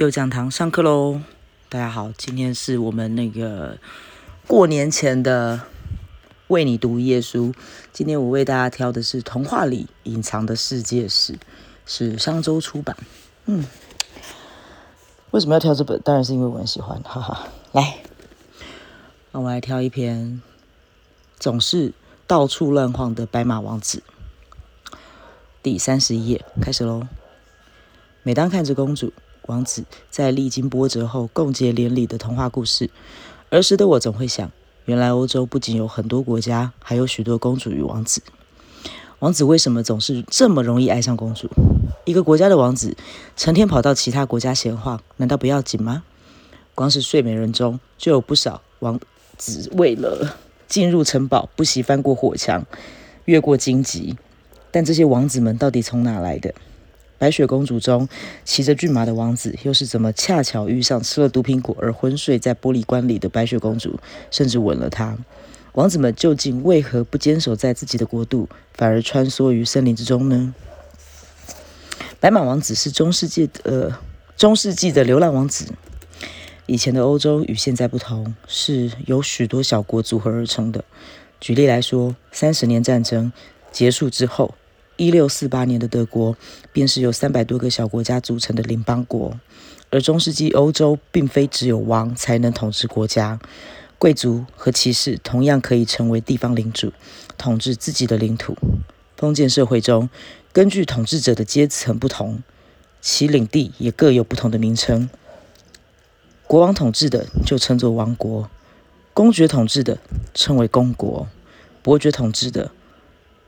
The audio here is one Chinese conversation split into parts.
又讲堂上课喽！大家好，今天是我们那个过年前的为你读一页书。今天我为大家挑的是《童话里隐藏的世界史》，是商周出版。嗯，为什么要挑这本？当然是因为我很喜欢，哈哈。来，那我来挑一篇，总是到处乱晃的白马王子，第三十一页开始喽。每当看着公主。王子在历经波折后共结连理的童话故事。儿时的我总会想，原来欧洲不仅有很多国家，还有许多公主与王子。王子为什么总是这么容易爱上公主？一个国家的王子成天跑到其他国家闲晃，难道不要紧吗？光是睡美人中就有不少王子为了进入城堡，不惜翻过火墙，越过荆棘。但这些王子们到底从哪来的？白雪公主中骑着骏马的王子，又是怎么恰巧遇上吃了毒苹果而昏睡在玻璃棺里的白雪公主，甚至吻了她？王子们究竟为何不坚守在自己的国度，反而穿梭于森林之中呢？白马王子是中世纪的中世纪的流浪王子。以前的欧洲与现在不同，是由许多小国组合而成的。举例来说，三十年战争结束之后。一六四八年的德国，便是由三百多个小国家组成的邻邦国。而中世纪欧洲，并非只有王才能统治国家，贵族和骑士同样可以成为地方领主，统治自己的领土。封建社会中，根据统治者的阶层不同，其领地也各有不同的名称。国王统治的就称作王国，公爵统治的称为公国，伯爵统治的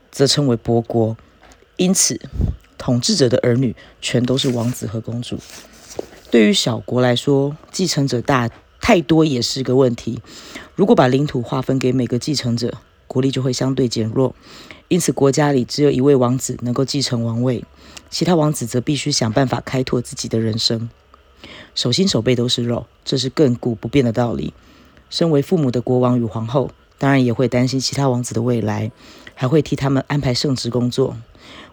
则称为伯国。因此，统治者的儿女全都是王子和公主。对于小国来说，继承者大太多也是个问题。如果把领土划分给每个继承者，国力就会相对减弱。因此，国家里只有一位王子能够继承王位，其他王子则必须想办法开拓自己的人生。手心手背都是肉，这是亘古不变的道理。身为父母的国王与皇后，当然也会担心其他王子的未来，还会替他们安排圣职工作。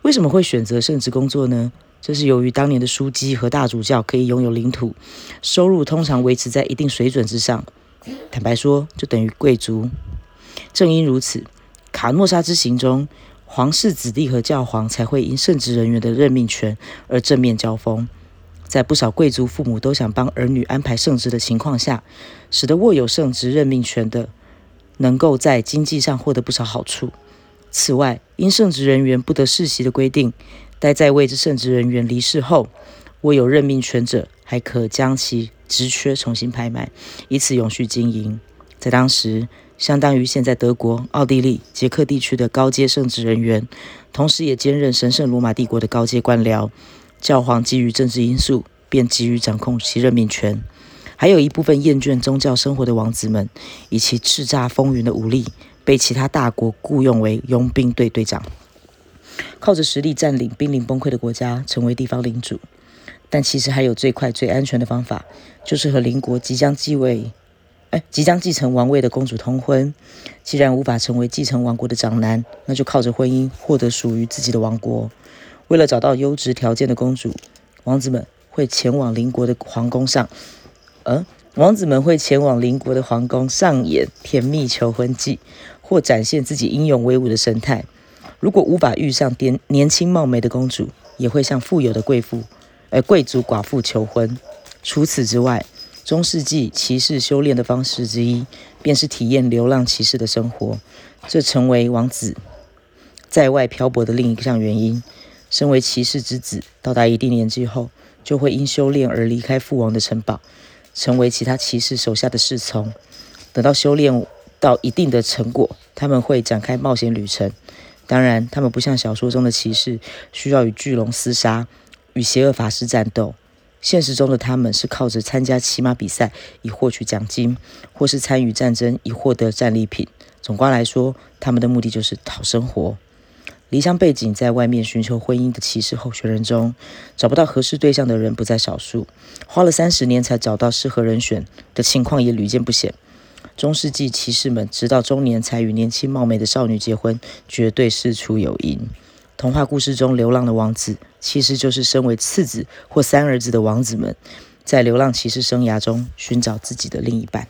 为什么会选择圣职工作呢？这是由于当年的枢机和大主教可以拥有领土，收入通常维持在一定水准之上。坦白说，就等于贵族。正因如此，卡诺沙之行中，皇室子弟和教皇才会因圣职人员的任命权而正面交锋。在不少贵族父母都想帮儿女安排圣职的情况下，使得握有圣职任命权的能够在经济上获得不少好处。此外，因圣职人员不得世袭的规定，待在位之圣职人员离世后，握有任命权者还可将其职缺重新拍卖，以此永续经营。在当时，相当于现在德国、奥地利、捷克地区的高阶圣职人员，同时也兼任神圣罗马帝国的高阶官僚。教皇基于政治因素，便急于掌控其任命权。还有一部分厌倦宗教生活的王子们，以其叱咤风云的武力。被其他大国雇佣为佣兵队队长，靠着实力占领濒临崩溃的国家，成为地方领主。但其实还有最快最安全的方法，就是和邻国即将继位、哎，即将继承王位的公主通婚。既然无法成为继承王国的长男，那就靠着婚姻获得属于自己的王国。为了找到优质条件的公主，王子们会前往邻国的皇宫上，呃，王子们会前往邻国的皇宫上演甜蜜求婚记。或展现自己英勇威武的神态。如果无法遇上年年轻貌美的公主，也会向富有的贵妇、呃贵族寡妇求婚。除此之外，中世纪骑士修炼的方式之一，便是体验流浪骑士的生活。这成为王子在外漂泊的另一项原因。身为骑士之子，到达一定年纪后，就会因修炼而离开父王的城堡，成为其他骑士手下的侍从。等到修炼。到一定的成果，他们会展开冒险旅程。当然，他们不像小说中的骑士，需要与巨龙厮杀、与邪恶法师战斗。现实中的他们是靠着参加骑马比赛以获取奖金，或是参与战争以获得战利品。总括来说，他们的目的就是讨生活。离乡背景在外面寻求婚姻的骑士候选人中，找不到合适对象的人不在少数。花了三十年才找到适合人选的情况也屡见不鲜。中世纪骑士们直到中年才与年轻貌美的少女结婚，绝对事出有因。童话故事中流浪的王子，其实就是身为次子或三儿子的王子们。在流浪骑士生涯中寻找自己的另一半。